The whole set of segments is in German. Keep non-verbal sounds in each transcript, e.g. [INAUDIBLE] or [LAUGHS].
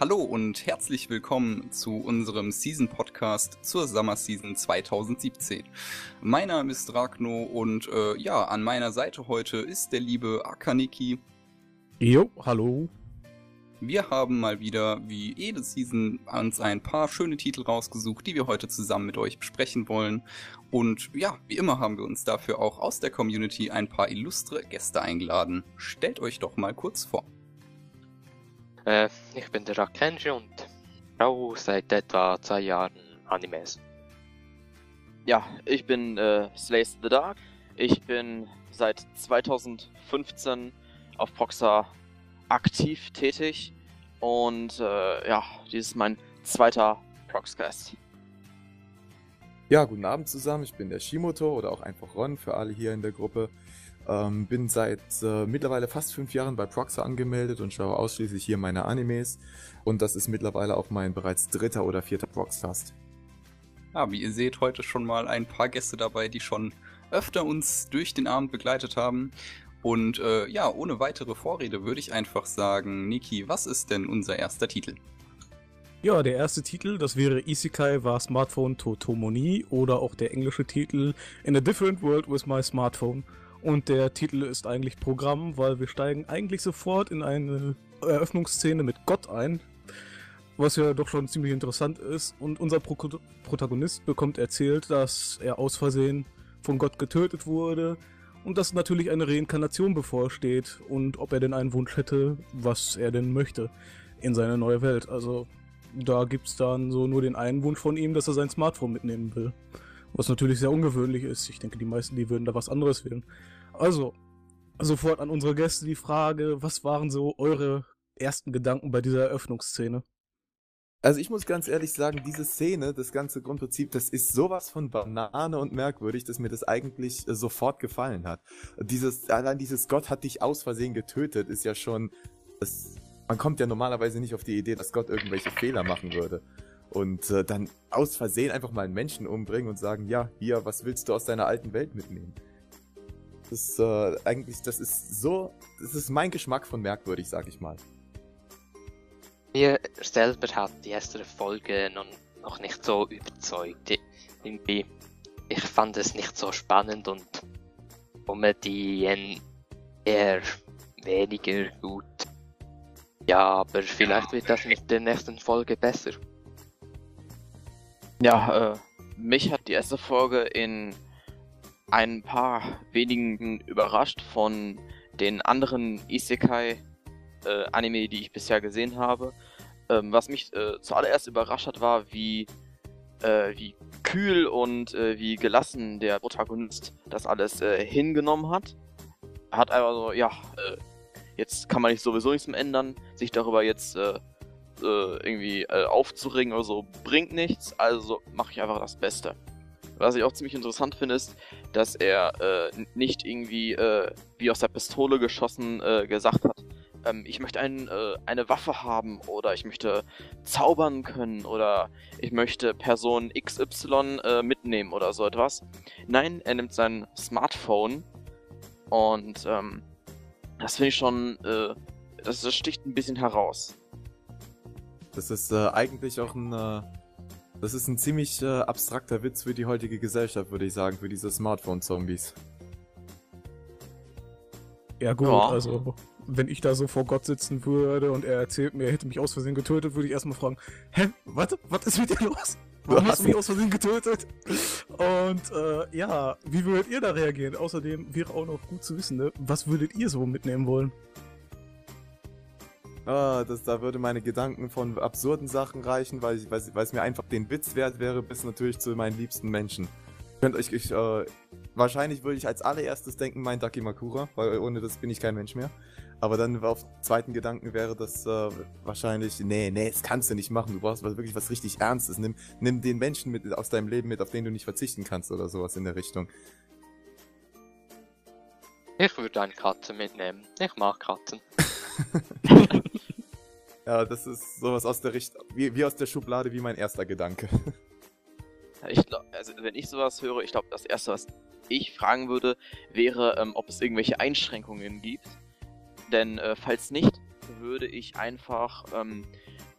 Hallo und herzlich willkommen zu unserem Season Podcast zur Summer Season 2017. Mein Name ist Ragno und äh, ja, an meiner Seite heute ist der liebe Akaniki. Jo, hallo. Wir haben mal wieder, wie jede Season, uns ein paar schöne Titel rausgesucht, die wir heute zusammen mit euch besprechen wollen. Und ja, wie immer haben wir uns dafür auch aus der Community ein paar illustre Gäste eingeladen. Stellt euch doch mal kurz vor. Äh, ich bin der Rakenji und schaue seit etwa zwei Jahren Animes. Ja, ich bin äh, Slays the Dark. Ich bin seit 2015 auf Proxa aktiv tätig und äh, ja, dies ist mein zweiter Proxcast. Ja, guten Abend zusammen. Ich bin der Shimoto oder auch einfach Ron für alle hier in der Gruppe. Ähm, bin seit äh, mittlerweile fast fünf Jahren bei Proxer angemeldet und schaue ausschließlich hier meine Animes. Und das ist mittlerweile auch mein bereits dritter oder vierter Proxcast. Ja, wie ihr seht, heute schon mal ein paar Gäste dabei, die schon öfter uns durch den Abend begleitet haben. Und äh, ja, ohne weitere Vorrede würde ich einfach sagen, Niki, was ist denn unser erster Titel? Ja, der erste Titel, das wäre Isekai war Smartphone Totomoni oder auch der englische Titel In a Different World with My Smartphone. Und der Titel ist eigentlich Programm, weil wir steigen eigentlich sofort in eine Eröffnungsszene mit Gott ein, was ja doch schon ziemlich interessant ist. Und unser Pro Protagonist bekommt erzählt, dass er aus Versehen von Gott getötet wurde und dass natürlich eine Reinkarnation bevorsteht und ob er denn einen Wunsch hätte, was er denn möchte in seine neue Welt. Also da gibt's dann so nur den einen Wunsch von ihm, dass er sein Smartphone mitnehmen will. Was natürlich sehr ungewöhnlich ist. Ich denke, die meisten, die würden da was anderes wählen. Also, sofort an unsere Gäste die Frage, was waren so eure ersten Gedanken bei dieser Eröffnungsszene? Also ich muss ganz ehrlich sagen, diese Szene, das ganze Grundprinzip, das ist sowas von Banane und merkwürdig, dass mir das eigentlich äh, sofort gefallen hat. Dieses, allein dieses Gott hat dich aus Versehen getötet, ist ja schon, das, man kommt ja normalerweise nicht auf die Idee, dass Gott irgendwelche Fehler machen würde. Und äh, dann aus Versehen einfach mal einen Menschen umbringen und sagen, ja, hier, was willst du aus deiner alten Welt mitnehmen? Das äh, eigentlich, das ist so, das ist mein Geschmack von merkwürdig, sag ich mal. Mir selber hat die erste Folge noch, noch nicht so überzeugt. Irgendwie, ich fand es nicht so spannend und Comedy eher weniger gut. Ja, aber vielleicht wird das mit der nächsten Folge besser. Ja, äh, mich hat die erste Folge in ein paar wenigen überrascht von den anderen Isekai äh, die ich bisher gesehen habe. Ähm, was mich äh, zuallererst überrascht hat, war, wie, äh, wie kühl und äh, wie gelassen der Protagonist das alles äh, hingenommen hat. Hat einfach so, ja, äh, jetzt kann man nicht sowieso nichts mehr ändern, sich darüber jetzt irgendwie aufzuregen oder so, bringt nichts, also mache ich einfach das Beste. Was ich auch ziemlich interessant finde, ist, dass er äh, nicht irgendwie äh, wie aus der Pistole geschossen äh, gesagt hat, ähm, ich möchte ein, äh, eine Waffe haben oder ich möchte zaubern können oder ich möchte Person XY äh, mitnehmen oder so etwas. Nein, er nimmt sein Smartphone und ähm, das finde ich schon, äh, das, das, sticht ein bisschen heraus. Das ist eigentlich auch ein das ist ein ziemlich äh, abstrakter Witz für die heutige Gesellschaft, würde ich sagen, für diese Smartphone-Zombies. Ja gut, ja. also wenn ich da so vor Gott sitzen würde und er erzählt mir, er hätte mich aus Versehen getötet, würde ich erstmal fragen, hä, warte, was ist mit dir los? Warum hast du mich aus Versehen getötet? Und äh, ja, wie würdet ihr da reagieren? Außerdem wäre auch noch gut zu wissen, ne? was würdet ihr so mitnehmen wollen? Ah, das, da würde meine Gedanken von absurden Sachen reichen, weil, ich, weil, es mir einfach den Witz wert wäre, bis natürlich zu meinen liebsten Menschen. Könnt euch, ich, äh, wahrscheinlich würde ich als allererstes denken, mein Dakimakura, weil ohne das bin ich kein Mensch mehr. Aber dann auf zweiten Gedanken wäre das äh, wahrscheinlich, nee, nee, das kannst du nicht machen. Du brauchst wirklich was richtig Ernstes. Nimm, nimm den Menschen mit aus deinem Leben mit, auf den du nicht verzichten kannst oder sowas in der Richtung. Ich würde eine Katze mitnehmen. Ich mag Katzen. [LAUGHS] [LAUGHS] ja, das ist sowas aus der Richtung, wie, wie aus der Schublade, wie mein erster Gedanke. Ich glaub, also wenn ich sowas höre, ich glaube, das erste, was ich fragen würde, wäre, ähm, ob es irgendwelche Einschränkungen gibt. Denn äh, falls nicht, würde ich einfach ähm,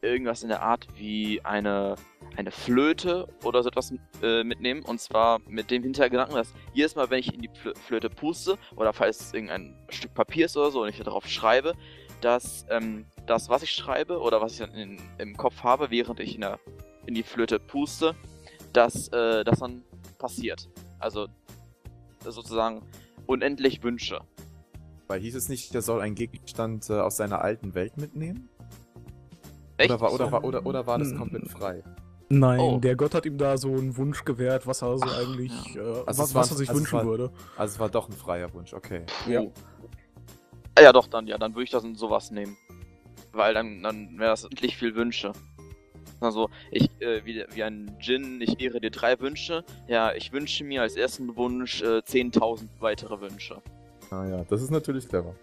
irgendwas in der Art wie eine, eine Flöte oder so etwas äh, mitnehmen. Und zwar mit dem Hintergedanken, dass jedes Mal, wenn ich in die Flöte puste oder falls es irgendein Stück Papier ist oder so und ich darauf schreibe, dass ähm, das, was ich schreibe oder was ich dann in, im Kopf habe, während ich in, der, in die Flöte puste, dass äh, das dann passiert. Also sozusagen unendlich Wünsche. Weil hieß es nicht, der soll einen Gegenstand äh, aus seiner alten Welt mitnehmen? Echt? Oder war, oder, war, oder, oder war das komplett frei? Nein, Oh. der Gott hat ihm da so einen Wunsch gewährt, was er so Ach, eigentlich, ja. äh, Also was, war- was er sich also wünschen war- würde. Also es war doch ein freier Wunsch, okay. Ja. Ah Ja, doch, dann, ja, dann würde ich das in sowas nehmen. Weil dann, dann wäre das endlich viel Wünsche. Also, ich, äh, wie, wie ein Djinn, ich ehre dir drei Wünsche. Ja, ich wünsche mir als ersten Wunsch äh, 10.000 weitere Wünsche. Ah ja, das ist natürlich clever.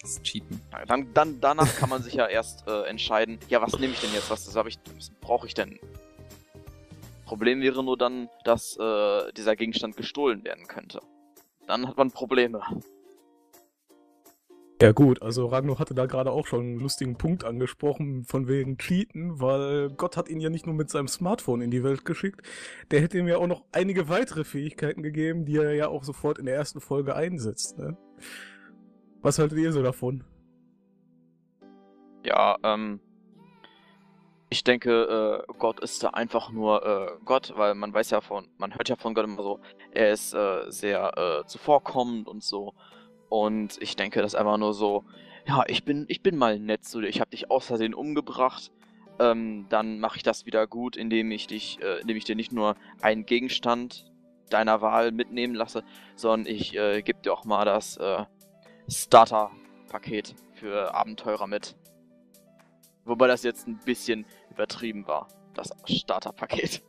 Das ist Cheaten. Ja, dann, dann, danach kann man sich ja erst äh, entscheiden, ja, was nehme ich denn jetzt, was, das hab ich, was brauche ich denn? Problem wäre nur dann, dass äh, dieser Gegenstand gestohlen werden könnte. Dann hat man Probleme. Ja gut, also Ragnar hatte da gerade auch schon einen lustigen Punkt angesprochen, von wegen Cheaten, weil Gott hat ihn ja nicht nur mit seinem Smartphone in die Welt geschickt, der hätte ihm ja auch noch einige weitere Fähigkeiten gegeben, die er ja auch sofort in der ersten Folge einsetzt. Ne? Was haltet ihr so davon? Ja, ähm. Ich denke, äh, Gott ist da einfach nur äh, Gott, weil man weiß ja von, man hört ja von Gott immer so, er ist äh, sehr äh, zuvorkommend und so. Und ich denke, das ist einfach nur so, ja, ich bin, ich bin mal nett zu dir, ich habe dich aus Versehen umgebracht. Ähm, dann mache ich das wieder gut, indem ich dich, äh, indem ich dir nicht nur einen Gegenstand deiner Wahl mitnehmen lasse, sondern ich äh, gebe dir auch mal das äh, Starter-Paket für Abenteurer mit. Wobei das jetzt ein bisschen übertrieben war, das Starterpaket.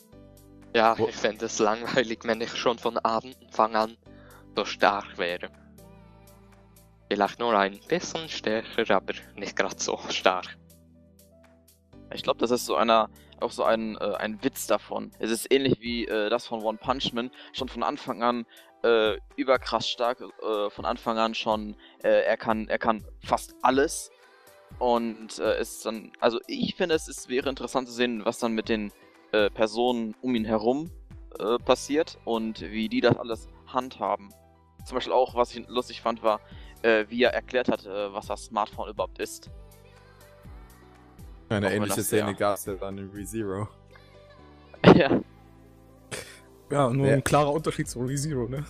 Ja, ich fände es langweilig, wenn ich schon von Anfang an so stark wäre. Vielleicht nur ein bisschen stärker, aber nicht gerade so stark. Ich glaube, das ist so einer, auch so ein, äh, ein Witz davon. Es ist ähnlich wie äh, das von One Punch Man, schon von Anfang an äh, überkrass stark, äh, von Anfang an schon, äh, er kann, er kann fast alles. Und äh, ist dann, also ich finde, es ist, wäre interessant zu sehen, was dann mit den Personen um ihn herum passiert und wie die das alles handhaben. Zum Beispiel auch, was ich lustig fand, war, äh, wie er erklärt hat, äh, was das Smartphone überhaupt ist. Eine Auch ähnliche Szene gab es ja dann in ReZero. [LAUGHS] ja. Ja, nur Ja. ein klarer Unterschied zu ReZero, ne?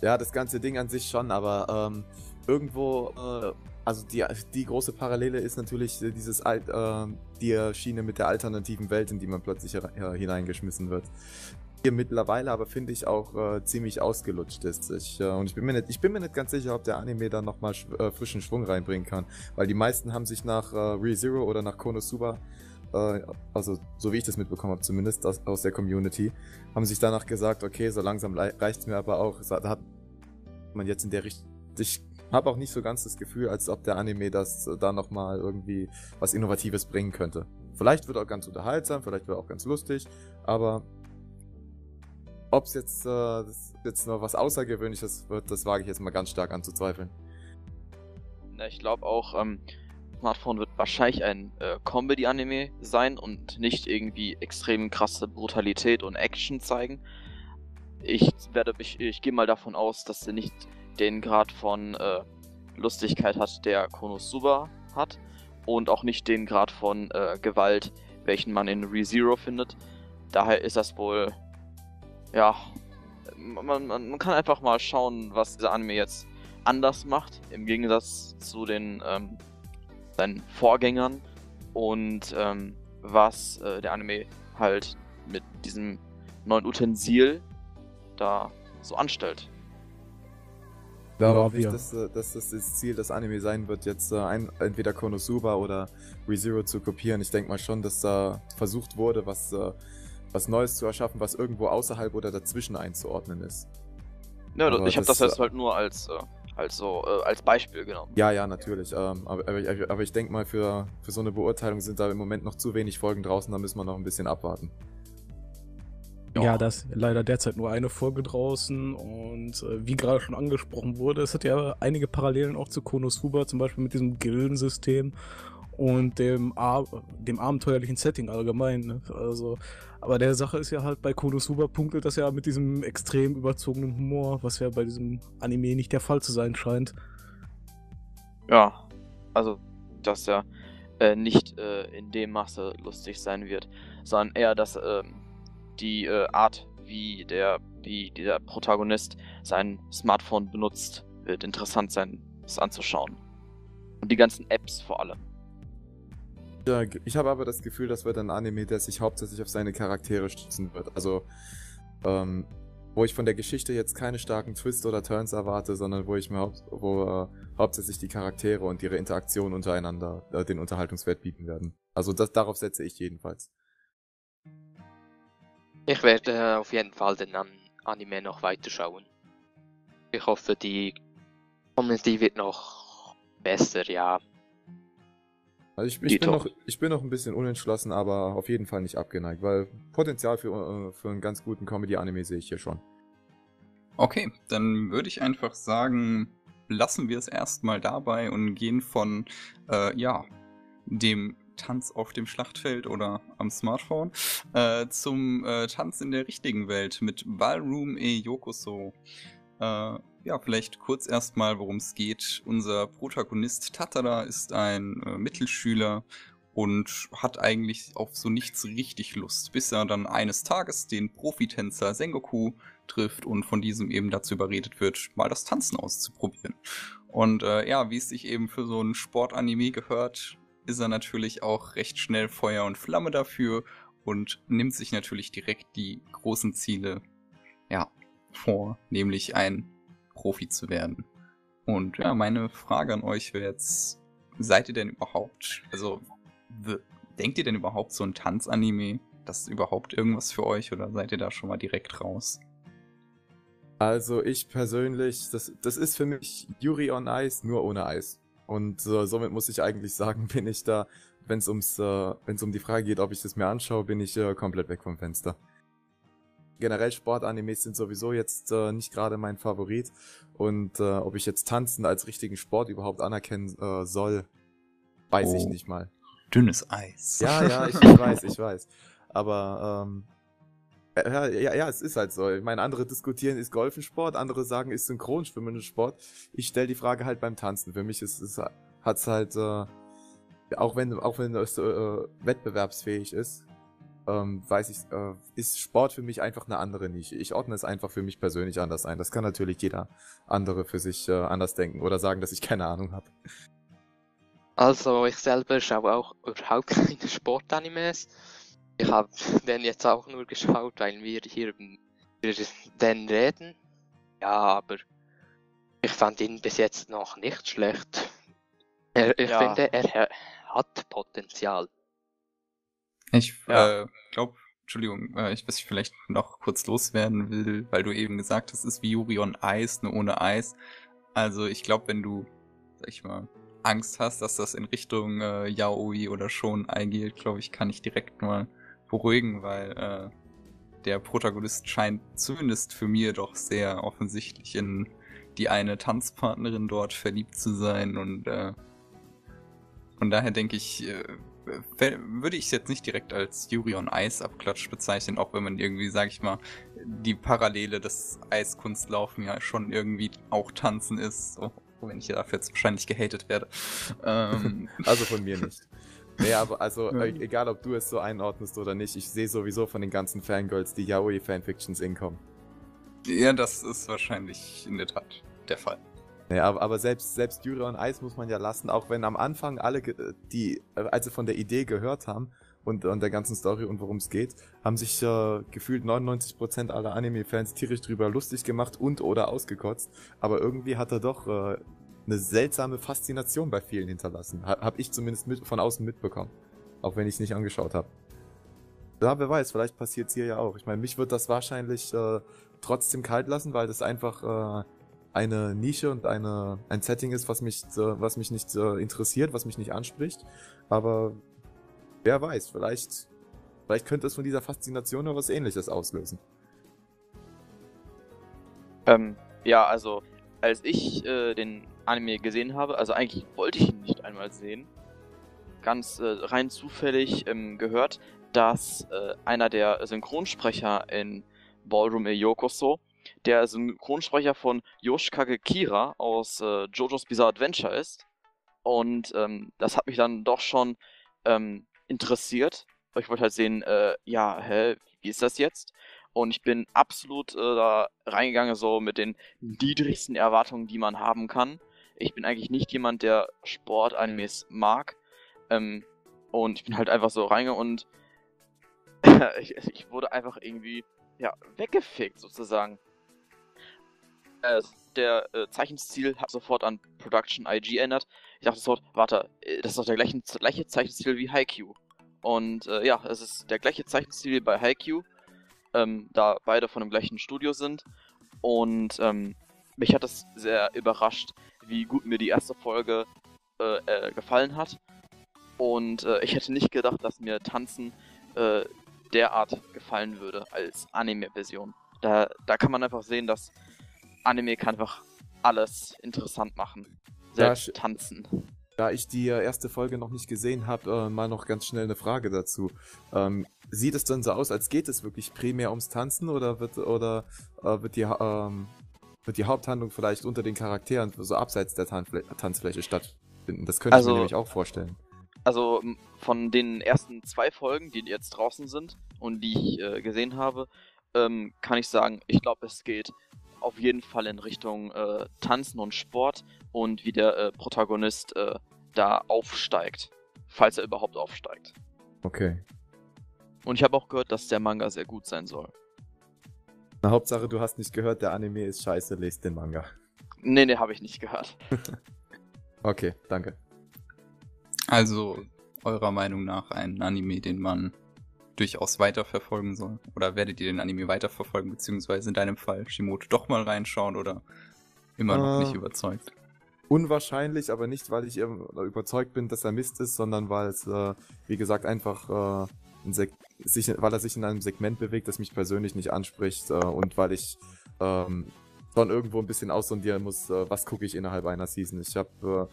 Ja, das ganze Ding an sich schon, aber ähm, irgendwo, äh, also die, die große Parallele ist natürlich äh, dieses Alt, äh, die Schiene mit der alternativen Welt, in die man plötzlich äh, hineingeschmissen wird. Hier mittlerweile aber finde ich auch äh, ziemlich ausgelutscht ist. Ich, äh, und ich bin, mir nicht, ich bin mir nicht ganz sicher, ob der Anime da nochmal sch äh, frischen Schwung reinbringen kann, weil die meisten haben sich nach äh, ReZero oder nach Konosuba äh, also so wie ich das mitbekommen habe, zumindest aus, aus der Community, haben sich danach gesagt, okay, so langsam reicht es mir aber auch. Da hat man jetzt in der Richtung. Ich habe auch nicht so ganz das Gefühl, als ob der Anime das äh, da nochmal irgendwie was Innovatives bringen könnte. Vielleicht wird er auch ganz unterhaltsam, vielleicht wird er auch ganz lustig, aber ob es jetzt, äh, jetzt noch was Außergewöhnliches wird, das wage ich jetzt mal ganz stark anzuzweifeln. Na, ich glaube auch, ähm, Smartphone wird wahrscheinlich ein äh, Comedy-Anime sein und nicht irgendwie extrem krasse Brutalität und Action zeigen. Ich werde, ich, ich gehe mal davon aus, dass er nicht den Grad von äh, Lustigkeit hat, der Konosuba hat und auch nicht den Grad von äh, Gewalt, welchen man in ReZero findet. Daher ist das wohl, ja, man, man, man kann einfach mal schauen, was dieser Anime jetzt anders macht, im Gegensatz zu den ähm, seinen Vorgängern und ähm, was äh, der Anime halt mit diesem neuen Utensil da so anstellt. Da Ja, hoffe ich, dass, äh, dass das das Ziel des Anime sein wird, jetzt äh, ein, entweder Konosuba oder ReZero zu kopieren. Ich denke mal schon, dass da versucht wurde, was, äh, was Neues zu erschaffen, was irgendwo außerhalb oder dazwischen einzuordnen ist. Ja, Aber ich habe das jetzt halt nur als, äh, als, so, äh, als Beispiel genommen. Ja, ja, natürlich. Ähm, aber, aber, ich- aber ich denke mal, für, für so eine Beurteilung sind da im Moment noch zu wenig Folgen draußen, da müssen wir noch ein bisschen abwarten. Ja, da ist leider derzeit nur eine Folge draußen und äh, wie gerade schon angesprochen wurde, es hat ja einige Parallelen auch zu Konosuba, zum Beispiel mit diesem Gildensystem. Und dem, dem abenteuerlichen Setting allgemein. Ne? Also, aber der Sache ist ja halt bei Konosuba punktet das ja mit diesem extrem überzogenen Humor, was ja bei diesem Anime nicht der Fall zu sein scheint. Ja, also dass er äh, nicht äh, in dem Maße lustig sein wird, sondern eher, dass äh, die Art, wie der, wie der Protagonist sein Smartphone benutzt, wird interessant sein, es anzuschauen. Und die ganzen Apps vor allem. Ich habe aber das Gefühl, das wird ein Anime, der sich hauptsächlich auf seine Charaktere stützen wird. Also, ähm, wo ich von der Geschichte jetzt keine starken Twists oder Turns erwarte, sondern wo ich mir haupt wo äh, hauptsächlich die Charaktere und ihre Interaktion untereinander äh, den Unterhaltungswert bieten werden. Also das darauf setze ich jedenfalls. Ich werde äh, auf jeden Fall den Anime noch weiterschauen. Ich hoffe, die Community wird noch besser, ja. Also ich, ich bin, noch, ich bin noch ein bisschen unentschlossen, aber auf jeden Fall nicht abgeneigt, weil Potenzial für, äh, für einen ganz guten Comedy-Anime sehe ich hier schon. Okay, dann würde ich einfach sagen, lassen wir es erstmal dabei und gehen von, äh, ja, dem Tanz auf dem Schlachtfeld oder am Smartphone äh, zum äh, Tanz in der richtigen Welt mit Ballroom e Yokoso. Äh, ja, vielleicht kurz erstmal, worum es geht. Unser Protagonist Tatara ist ein äh, Mittelschüler und hat eigentlich auf so nichts richtig Lust, bis er dann eines Tages den Profitänzer Sengoku trifft und von diesem eben dazu überredet wird, mal das Tanzen auszuprobieren. Und äh, ja, wie es sich eben für so ein Sportanime gehört, ist er natürlich auch recht schnell Feuer und Flamme dafür und nimmt sich natürlich direkt die großen Ziele ja, vor, nämlich ein Profi zu werden. Und ja, meine Frage an euch wäre jetzt, seid ihr denn überhaupt, also denkt ihr denn überhaupt so ein Tanzanime, das ist überhaupt irgendwas für euch oder seid ihr da schon mal direkt raus? Also ich persönlich, das, das ist für mich Yuri on Ice, nur ohne Eis. Und äh, somit muss ich eigentlich sagen, [LAUGHS] bin ich da, wenn es äh, um die Frage geht, ob ich das mir anschaue, bin ich äh, komplett weg vom Fenster generell Sportanimes sind sowieso jetzt äh, nicht gerade mein Favorit. Und äh, ob ich jetzt Tanzen als richtigen Sport überhaupt anerkennen äh, soll, weiß oh. ich nicht mal. Dünnes Eis. Ja, [LAUGHS] ja, ich, ich weiß, ich weiß. Aber ähm, ja, ja, ja, es ist halt so. Ich meine, andere diskutieren, ist Golfen Sport, andere sagen, ist Synchronschwimmen Sport. Ich stelle die Frage halt beim Tanzen. Für mich ist es hat's halt äh, auch wenn auch wenn es äh, wettbewerbsfähig ist, ähm, weiß ich, äh, ist Sport für mich einfach eine andere Nische. Ich ordne es einfach für mich persönlich anders ein. Das kann natürlich jeder andere für sich äh, anders denken oder sagen, dass ich keine Ahnung habe. Also ich selber schaue auch überhaupt [LAUGHS] keine Sportanimes. Ich habe [LAUGHS] den jetzt auch nur geschaut, weil wir hier über den reden. Ja, aber ich fand ihn bis jetzt noch nicht schlecht. Er, ich ja. finde, er hat Potenzial. Ich ja. äh, glaube, Entschuldigung, äh, ich weiß ich vielleicht noch kurz loswerden will, weil du eben gesagt hast, es ist wie Yuri on Eis, nur ohne Eis. Also ich glaube, wenn du, sag ich mal, Angst hast, dass das in Richtung äh, Yaoi oder schon geht, glaube ich, kann ich direkt mal beruhigen, weil äh, der Protagonist scheint zumindest für mir doch sehr offensichtlich in die eine Tanzpartnerin dort verliebt zu sein und äh, von daher denke ich, äh, würde ich es jetzt nicht direkt als Yuri on Ice Abklatsch bezeichnen, auch wenn man irgendwie, sag ich mal, die Parallele des Eiskunstlaufen ja schon irgendwie auch tanzen ist, so, wenn ich dafür jetzt wahrscheinlich gehatet werde. Ähm. [LAUGHS] also von mir nicht. Nee, aber also, [LAUGHS] äh, egal ob du es so einordnest oder nicht, ich sehe sowieso von den ganzen Fangirls die Yaoi-Fanfictions inkommen. Ja, das ist wahrscheinlich in der Tat der Fall. Ja, aber, aber selbst, selbst Jura und Eis muss man ja lassen, auch wenn am Anfang alle, die, als sie von der Idee gehört haben und, und der ganzen Story und worum es geht, haben sich äh, gefühlt 99% aller Anime-Fans tierisch drüber lustig gemacht und oder ausgekotzt. Aber irgendwie hat er doch äh, eine seltsame Faszination bei vielen hinterlassen. Ha, hab ich zumindest mit, von außen mitbekommen. Auch wenn ich es nicht angeschaut habe. Ja, wer weiß, vielleicht passiert's hier ja auch. Ich meine, mich wird das wahrscheinlich äh, trotzdem kalt lassen, weil das einfach äh, eine Nische und eine, ein Setting ist, was mich, äh, was mich nicht äh, interessiert, was mich nicht anspricht. Aber wer weiß, vielleicht, vielleicht könnte es von dieser Faszination noch was ähnliches auslösen. Ähm, ja, also, als ich äh, den Anime gesehen habe, also eigentlich wollte ich ihn nicht einmal sehen, ganz äh, rein zufällig ähm, gehört, dass äh, einer der Synchronsprecher in Ballroom e Yokoso der Synchronsprecher von Yoshikage Kira aus äh, JoJo's Bizarre Adventure ist. Und ähm, das hat mich dann doch schon ähm, interessiert. Ich wollte halt sehen, äh, ja, hä, wie ist das jetzt? Und ich bin absolut äh, da reingegangen, so mit den niedrigsten Erwartungen, die man haben kann. Ich bin eigentlich nicht jemand, der Sport-Animes mag. Ähm, und ich bin halt einfach so reingegangen und [LAUGHS] ich, ich, wurde einfach irgendwie, ja, weggefickt sozusagen. Äh, der äh, Zeichenstil hat sofort an Production IG ändert. Ich dachte sofort, warte, äh, das ist doch der gleiche, gleiche Zeichenstil wie Haikyuu. Und äh, ja, es ist der gleiche Zeichenstil wie bei Haikyuu ähm, da beide von dem gleichen Studio sind. Und ähm, mich hat es sehr überrascht, wie gut mir die erste Folge äh, äh, gefallen hat. Und äh, ich hätte nicht gedacht, dass mir Tanzen derart gefallen würde als Anime-Version. Da, da kann man einfach sehen, dass Anime kann einfach alles interessant machen. Selbst Tanzen. Da ich die erste Folge noch nicht gesehen habe, äh, mal noch ganz schnell eine Frage dazu. Ähm, sieht es dann so aus, als geht es wirklich primär ums Tanzen oder wird oder äh, wird die ähm, wird die Haupthandlung vielleicht unter den Charakteren so abseits der Tanzfl Tanzfläche stattfinden? Das könnte also, ich mir also nämlich auch vorstellen. Also von den ersten zwei Folgen, die jetzt draußen sind und die ich äh, gesehen habe, ähm, kann ich sagen, ich glaube, es geht auf jeden Fall in Richtung äh, Tanzen und Sport und wie der äh, Protagonist äh, da aufsteigt, falls er überhaupt aufsteigt. Okay. Und ich habe auch gehört, dass der Manga sehr gut sein soll. Na, Hauptsache, du hast nicht gehört, der Anime ist scheiße, lest den Manga. Nee, nee, habe ich nicht gehört. [LAUGHS] okay, danke. Also, eurer Meinung nach ein Anime, den man durchaus weiterverfolgen soll? Oder werdet ihr den Anime weiterverfolgen, beziehungsweise in deinem Fall Shimoto doch mal reinschauen oder immer noch äh, nicht überzeugt? Unwahrscheinlich, aber nicht, weil ich überzeugt bin, dass er Mist ist, sondern weil es, äh, wie gesagt, einfach äh, sich, weil er sich in einem Segment bewegt, das mich persönlich nicht anspricht äh, und weil ich ähm, schon irgendwo ein bisschen aussondieren muss, äh, was gucke ich innerhalb einer Season. Ich habe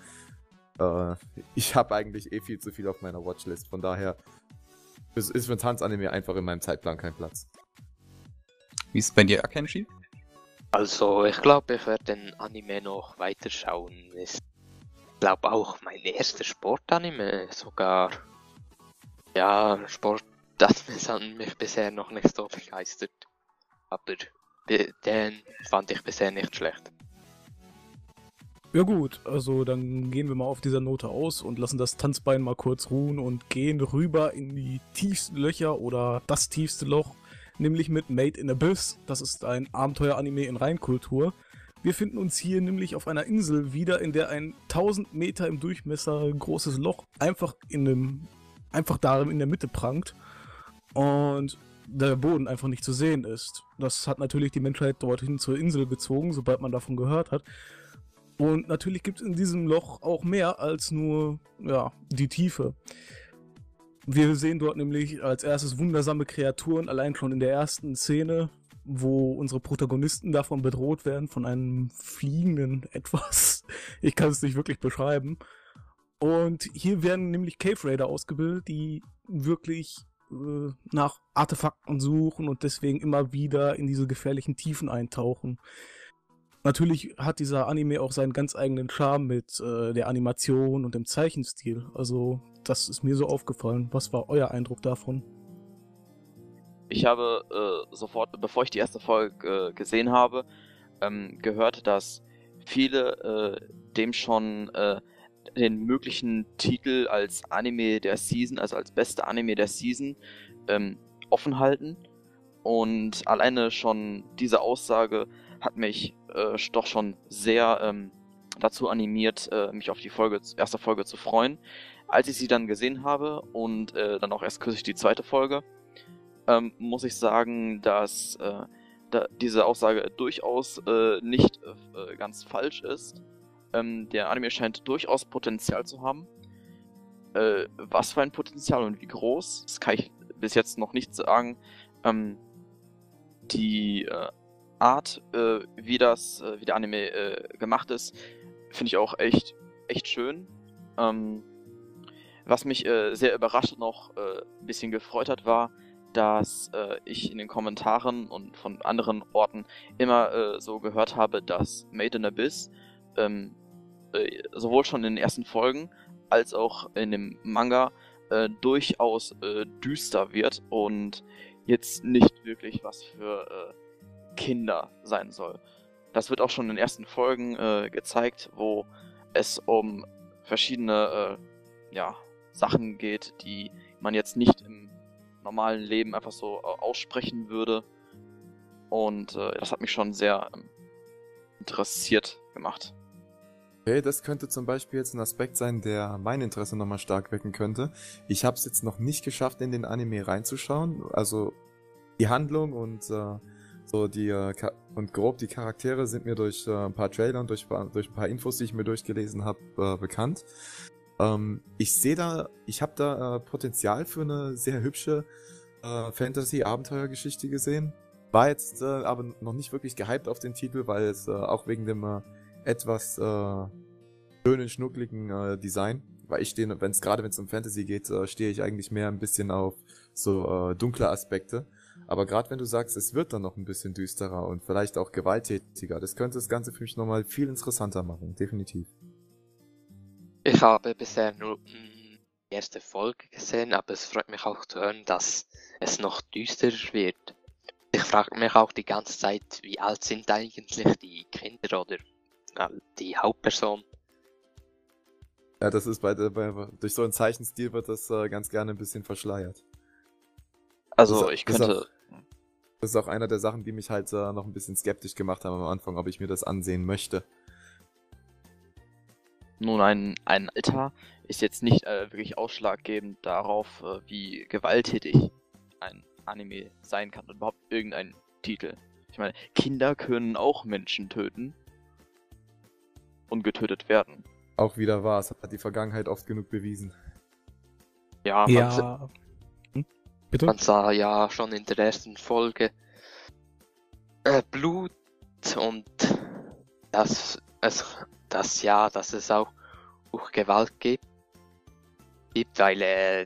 äh, ich habe eigentlich eh viel zu viel auf meiner Watchlist, von daher ist, ist für ein Tanzanime einfach in meinem Zeitplan kein Platz. Wie ist es bei dir, Akenshi? Also, ich glaube, ich werde den Anime noch weiterschauen. Ich glaube auch mein erster Sportanime sogar. Ja, Sport, [LAUGHS] das hat mich bisher noch nicht so begeistert. Aber den fand ich bisher nicht schlecht. Ja gut, also dann gehen wir mal auf dieser Note aus und lassen das Tanzbein mal kurz ruhen und gehen rüber in die tiefsten Löcher oder das tiefste Loch, nämlich mit Made in Abyss. Das ist ein Abenteuer-Anime in Reinkultur. Wir finden uns hier nämlich auf einer Insel wieder, in der ein 1000 Meter im Durchmesser großes Loch einfach in einem, einfach da in der Mitte prangt und der Boden einfach nicht zu sehen ist. Das hat natürlich die Menschheit dorthin zur Insel gezogen, sobald man davon gehört hat. Und natürlich gibt es in diesem Loch auch mehr als nur ja, die Tiefe. Wir sehen dort nämlich als erstes wundersame Kreaturen, allein schon in der ersten Szene, wo unsere Protagonisten davon bedroht werden, von einem fliegenden [LAUGHS] etwas. Ich kann es nicht wirklich beschreiben. Und hier werden nämlich Cave Raider ausgebildet, die wirklich äh, nach Artefakten suchen und deswegen immer wieder in diese gefährlichen Tiefen eintauchen. Natürlich hat dieser Anime auch seinen ganz eigenen Charme mit äh, der Animation und dem Zeichenstil. Also, das ist mir so aufgefallen. Was war euer Eindruck davon? Ich habe äh, sofort, bevor ich die erste Folge äh, gesehen habe, ähm, gehört, dass viele äh, dem schon äh, den möglichen Titel als Anime der Season, also als beste Anime der Season, ähm, offen halten. Und alleine schon diese Aussage hat mich äh, doch schon sehr ähm, dazu animiert, äh, mich auf die Folge, erste Folge zu freuen. Als ich sie dann gesehen habe und äh, dann auch erst kürzlich die zweite Folge, ähm, muss ich sagen, dass äh, da diese Aussage durchaus äh, nicht äh, ganz falsch ist. Ähm, der Anime scheint durchaus Potenzial zu haben. Äh, was für ein Potenzial und wie groß, das kann ich bis jetzt noch nicht sagen. Ähm, die äh, Art, äh, wie das, äh, wie der Anime äh, gemacht ist, finde ich auch echt, echt schön. Ähm, Was mich äh, sehr überrascht und auch äh, ein bisschen gefreut hat, war, dass äh, ich in den Kommentaren und von anderen Orten immer so gehört habe, dass Made in Abyss ähm, äh, sowohl schon in den ersten Folgen als auch in dem Manga durchaus düster wird und jetzt nicht wirklich was für Kinder sein soll. Das wird auch schon in den ersten Folgen äh, gezeigt, wo es um verschiedene äh, ja, Sachen geht, die man jetzt nicht im normalen Leben einfach so äh, aussprechen würde. Und äh, das hat mich schon sehr ähm, interessiert gemacht. Okay, das könnte zum Beispiel jetzt ein Aspekt sein, der mein Interesse nochmal stark wecken könnte. Ich habe es jetzt noch nicht geschafft, in den Anime reinzuschauen. Also die Handlung und äh, so die äh, und grob die Charaktere sind mir durch äh, ein paar Trailer und durch, durch ein paar Infos, die ich mir durchgelesen habe, äh, bekannt. Ähm, ich sehe da, ich habe da äh, Potenzial für eine sehr hübsche äh, Fantasy-Abenteuergeschichte gesehen. War jetzt äh, aber noch nicht wirklich gehypt auf den Titel, weil es auch wegen dem etwas schönen, schnuckligen Design, weil ich stehe, wenn es gerade wenn es um Fantasy geht, stehe ich eigentlich mehr ein bisschen auf so dunkle Aspekte. Aber gerade wenn du sagst, es wird dann noch ein bisschen düsterer und vielleicht auch gewalttätiger, das könnte das Ganze für mich nochmal viel interessanter machen, definitiv. Ich habe bisher nur die erste Folge gesehen, aber es freut mich auch zu hören, dass es noch düsterer wird. Ich frage mich auch die ganze Zeit, wie alt sind eigentlich die Kinder oder die Hauptperson? Ja, das ist bei, bei durch so einen Zeichenstil wird das äh, ganz gerne ein bisschen verschleiert. Also das, ich könnte. Das ist, auch, einer der Sachen, die mich halt äh, noch ein bisschen skeptisch gemacht haben am Anfang, ob ich mir das ansehen möchte. Nun, ein, ein Alter ist jetzt nicht äh, wirklich ausschlaggebend darauf, äh, wie gewalttätig ein Anime sein kann und überhaupt irgendein Titel. Ich meine, Kinder können auch Menschen töten und getötet werden. Auch wieder wahr, es hat die Vergangenheit oft genug bewiesen. Ja, man, ja. Bitte? man sah ja schon in der ersten Folge äh, Blut und das es das ja, dass es auch, auch Gewalt gibt, gibt weil äh,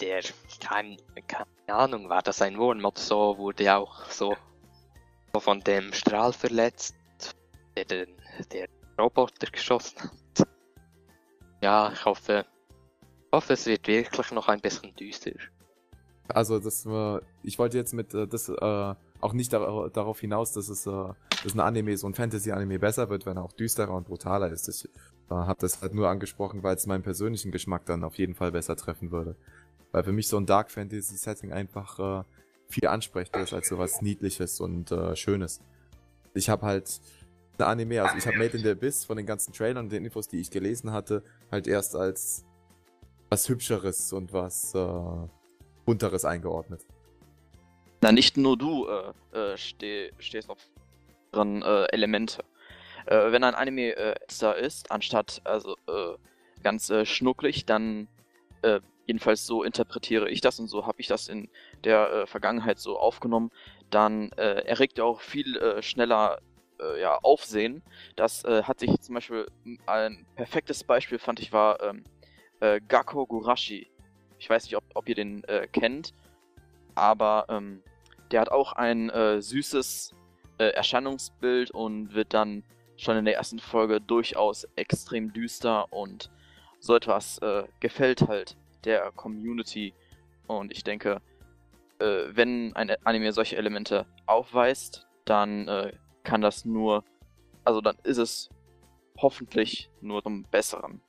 der, kein, keine Ahnung, war das ein Wurm oder so, wurde auch so, so von dem Strahl verletzt, der den der Roboter geschossen hat. Ja, ich hoffe, ich hoffe, es wird wirklich noch ein bisschen düster. Also, das war, ich wollte jetzt mit, äh, das, äh, auch nicht darauf hinaus, dass es äh, dass ein Anime, so ein Fantasy-Anime besser wird, wenn er auch düsterer und brutaler ist. Ich äh, habe das halt nur angesprochen, weil es meinen persönlichen Geschmack dann auf jeden Fall besser treffen würde. Weil für mich so ein Dark Fantasy-Setting einfach äh, viel ansprechender ist als sowas Niedliches und äh, Schönes. Ich habe halt ein Anime, also ich habe Made in the Abyss von den ganzen Trailern und den Infos, die ich gelesen hatte, halt erst als was Hübscheres und was äh, Bunteres eingeordnet. Na, nicht nur du äh, äh, steh, stehst auf deren äh, Elemente. Äh, wenn ein Anime äh, ist, anstatt also äh, ganz äh, schnucklig, dann jedenfalls so interpretiere ich das und so habe ich das in der Vergangenheit so aufgenommen, dann erregt er auch viel schneller ja, Aufsehen. Das hat sich zum Beispiel ein perfektes Beispiel fand ich war ähm, äh, Gakko Gurashi. Ich weiß nicht, ob, ob ihr den äh, kennt, aber ähm, der hat auch ein äh, süßes äh, Erscheinungsbild und wird dann schon in der ersten Folge durchaus extrem düster und so etwas äh, gefällt halt der Community. Und ich denke, äh, wenn ein Anime solche Elemente aufweist, dann äh, kann das nur, also dann ist es hoffentlich nur zum Besseren.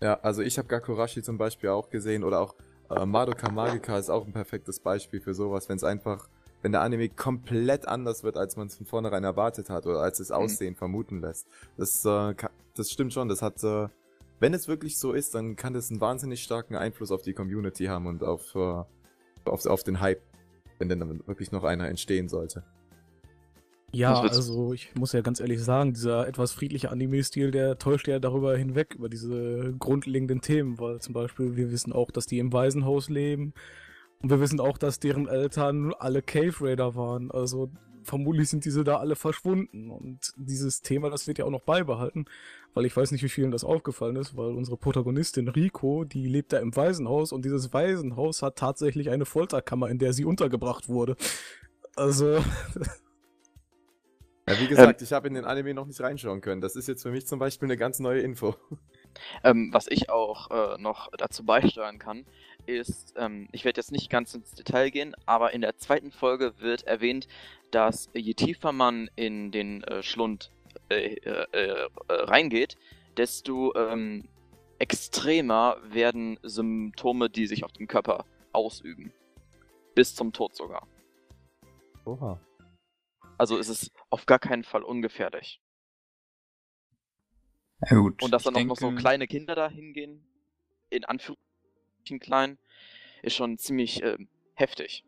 Ja, also ich habe Gakurashi zum Beispiel auch gesehen oder auch äh, Madoka Magica ist auch ein perfektes Beispiel für sowas, wenn es einfach, wenn der Anime komplett anders wird, als man es von vornherein erwartet hat oder als es mhm. Aussehen mhm. vermuten lässt. Das, äh, das stimmt schon, das hat, äh, wenn es wirklich so ist, dann kann das einen wahnsinnig starken Einfluss auf die Community haben und auf, äh, auf, auf den Hype, wenn denn dann wirklich noch einer entstehen sollte. Ja, also ich muss ja ganz ehrlich sagen, dieser etwas friedliche Anime-Stil, der täuscht ja darüber hinweg, über diese grundlegenden Themen, weil zum Beispiel wir wissen auch, dass die im Waisenhaus leben und wir wissen auch, dass deren Eltern alle Cave Raider waren. Also vermutlich sind diese da alle verschwunden. Und dieses Thema, das wird ja auch noch beibehalten, weil ich weiß nicht, wie vielen das aufgefallen ist, weil unsere Protagonistin Rico, die lebt da im Waisenhaus und dieses Waisenhaus hat tatsächlich eine Folterkammer, in der sie untergebracht wurde. Also. [LAUGHS] Ja, wie gesagt, ähm, ich habe in den Anime noch nicht reinschauen können. Das ist jetzt für mich zum Beispiel eine ganz neue Info. Ähm, was ich auch äh, noch dazu beisteuern kann, ist, ähm, ich werde jetzt nicht ganz ins Detail gehen, aber in der zweiten Folge wird erwähnt, dass je tiefer man in den äh, Schlund äh, äh, äh reingeht, desto ähm, extremer werden Symptome, die sich auf dem Körper ausüben. Bis zum Tod sogar. Oha. Also ist es auf gar keinen Fall ungefährlich. Ja, gut. Und dass dann auch denke... noch so kleine Kinder da hingehen, in Anführungszeichen klein, ist schon ziemlich äh, heftig.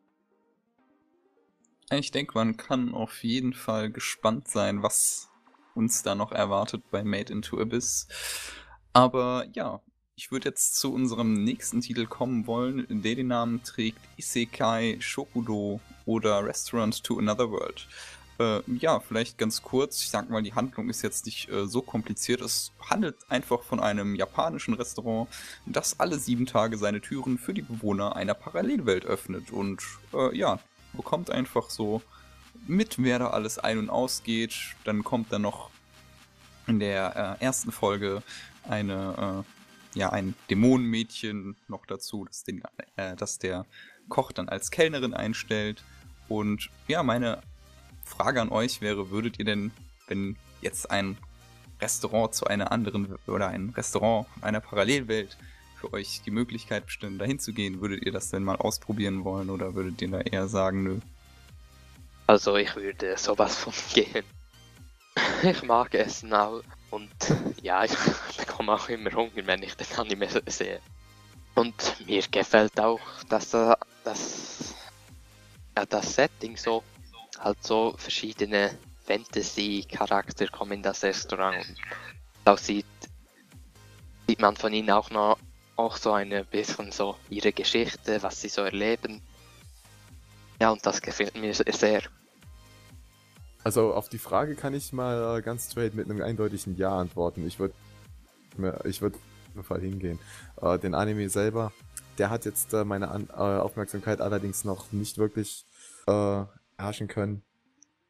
Ich denke, man kann auf jeden Fall gespannt sein, was uns da noch erwartet bei Made into Abyss. Aber ja, ich würde jetzt zu unserem nächsten Titel kommen wollen, der den Namen trägt Isekai Shokudo oder Restaurant to Another World. Äh, ja, vielleicht ganz kurz. Ich sag mal, die Handlung ist jetzt nicht äh, so kompliziert. Es handelt einfach von einem japanischen Restaurant, das alle sieben Tage seine Türen für die Bewohner einer Parallelwelt öffnet. Und äh, ja, bekommt einfach so mit, wer da alles ein- und ausgeht. Dann kommt dann noch in der äh, ersten Folge eine, äh, ja, ein Dämonenmädchen noch dazu, das, den, äh, das der Koch dann als Kellnerin einstellt. Und ja, meine Frage an euch wäre, würdet ihr denn, wenn jetzt ein Restaurant zu einer anderen oder ein Restaurant einer Parallelwelt für euch die Möglichkeit bestimmen, dahin zu gehen, würdet ihr das denn mal ausprobieren wollen oder würdet ihr da eher sagen, nö? Also ich würde sowas von [LAUGHS] gehen. Ich mag Essen auch und ja, ich [LAUGHS] bekomme auch immer Hunger, wenn ich den Anime sehe. Und mir gefällt auch, dass das, ja, das Setting so halt so verschiedene Fantasy-Charakter kommen in das Restaurant. Da sieht, sieht man von ihnen auch noch auch so ein bisschen so ihre Geschichte, was sie so erleben. Ja, und das gefällt mir sehr. Also auf die Frage kann ich mal äh, ganz straight mit einem eindeutigen Ja antworten. Ich würde ich würde auf jeden Fall hingehen. Äh, den Anime selber, der hat jetzt äh, meine An Aufmerksamkeit allerdings noch nicht wirklich herrschen können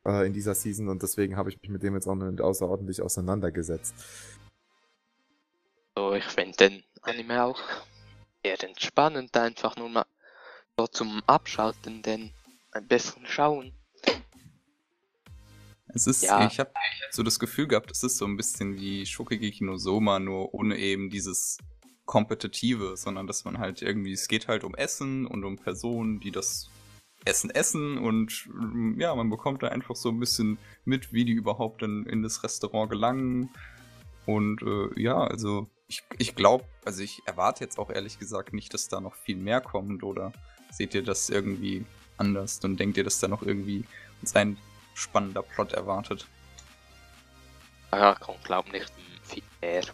äh, in dieser Season und deswegen habe ich mich mit dem jetzt auch nicht außerordentlich auseinandergesetzt. So, ich finde den Anime auch eher entspannend, einfach nur mal so zum Abschalten, denn ein bisschen schauen. Es ist, ja. ich habe so das Gefühl gehabt, es ist so ein bisschen wie Shokugeki no Soma, nur ohne eben dieses Kompetitive, sondern dass man halt irgendwie, es geht halt um Essen und um Personen, die das Essen essen und ja, man bekommt da einfach so ein bisschen mit, wie die überhaupt dann in das Restaurant gelangen. Und äh, ja, also ich, ich glaube, also ich erwarte jetzt auch ehrlich gesagt nicht, dass da noch viel mehr kommt oder seht ihr das irgendwie anders und denkt ihr, dass da noch irgendwie uns ein spannender Plot erwartet? Ja, ich glaube nicht viel mehr.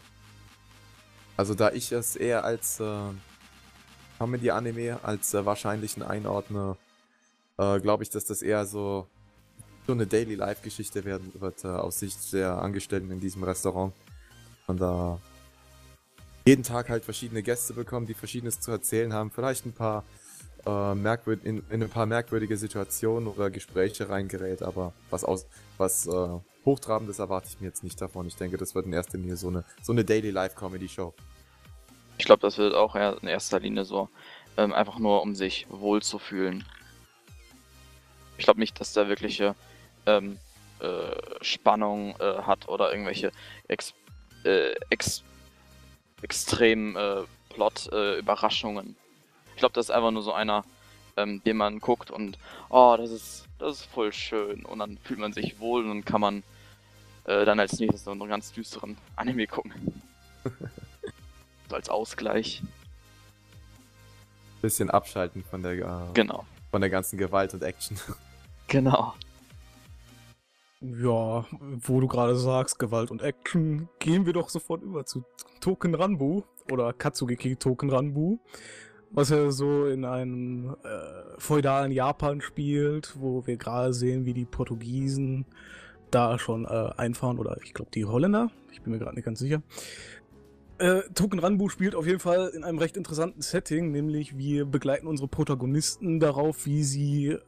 Also da ich es eher als äh, Comedy-Anime als äh, wahrscheinlichen einordne, äh, glaube ich, dass das eher so, so eine Daily Life Geschichte werden wird äh, aus Sicht der Angestellten in diesem Restaurant. Und da jeden Tag halt verschiedene Gäste bekommen, die verschiedenes zu erzählen haben, vielleicht ein paar äh, merkwürd in, in ein paar merkwürdige Situationen oder Gespräche reingerät, aber was aus was äh, hochtrabendes erwarte ich mir jetzt nicht davon. Ich denke, das wird in erster Linie so eine so eine Daily Life Comedy Show. Ich glaube, das wird auch in erster Linie so ähm, einfach nur um sich wohl zu fühlen. Ich glaube nicht, dass der wirkliche ähm, äh, Spannung äh, hat oder irgendwelche ex, äh, ex, extremen äh, Plot-Überraschungen. ich glaube, das ist einfach nur so einer, ähm, den man guckt und oh, das ist, das ist voll schön und dann fühlt man sich wohl und dann kann man äh, dann als nächstes so einen ganz düsteren Anime gucken. [LAUGHS] so als Ausgleich. Bisschen abschalten von der, äh, genau. Von der ganzen Gewalt und Action. [LAUGHS] Genau. Ja, wo du gerade sagst, Gewalt und Action, gehen wir doch sofort über zu Token Ranbu oder Katsugeki Token Ranbu. was ja so in einem äh, feudalen Japan spielt, wo wir gerade sehen, wie die Portugiesen da schon äh, einfahren oder ich glaube die Holländer, ich bin mir gerade nicht ganz sicher. Äh, Token Ranbu spielt auf jeden Fall in einem recht interessanten Setting, nämlich wir begleiten unsere Protagonisten darauf, wie sie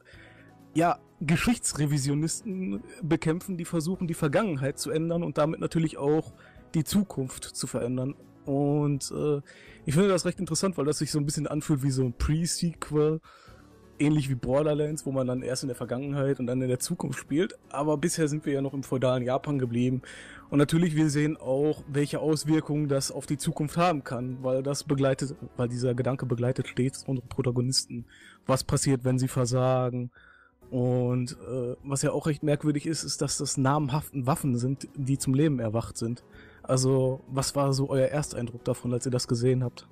ja Geschichtsrevisionisten bekämpfen, die versuchen, die Vergangenheit zu ändern und damit natürlich auch die Zukunft zu verändern. Und äh, ich finde das recht interessant, weil das sich so ein bisschen anfühlt wie so ein Pre-Sequel, ähnlich wie Borderlands, wo man dann erst in der Vergangenheit und dann in der Zukunft spielt. Aber bisher sind wir ja noch im feudalen Japan geblieben. Und natürlich, wir sehen auch, welche Auswirkungen das auf die Zukunft haben kann, weil das begleitet, weil dieser Gedanke begleitet stets unsere Protagonisten. Was passiert, wenn sie versagen? Und äh, was ja auch recht merkwürdig ist, ist, dass das namenhaften Waffen sind, die zum Leben erwacht sind. Also, was war so euer Ersteindruck davon, als ihr das gesehen habt?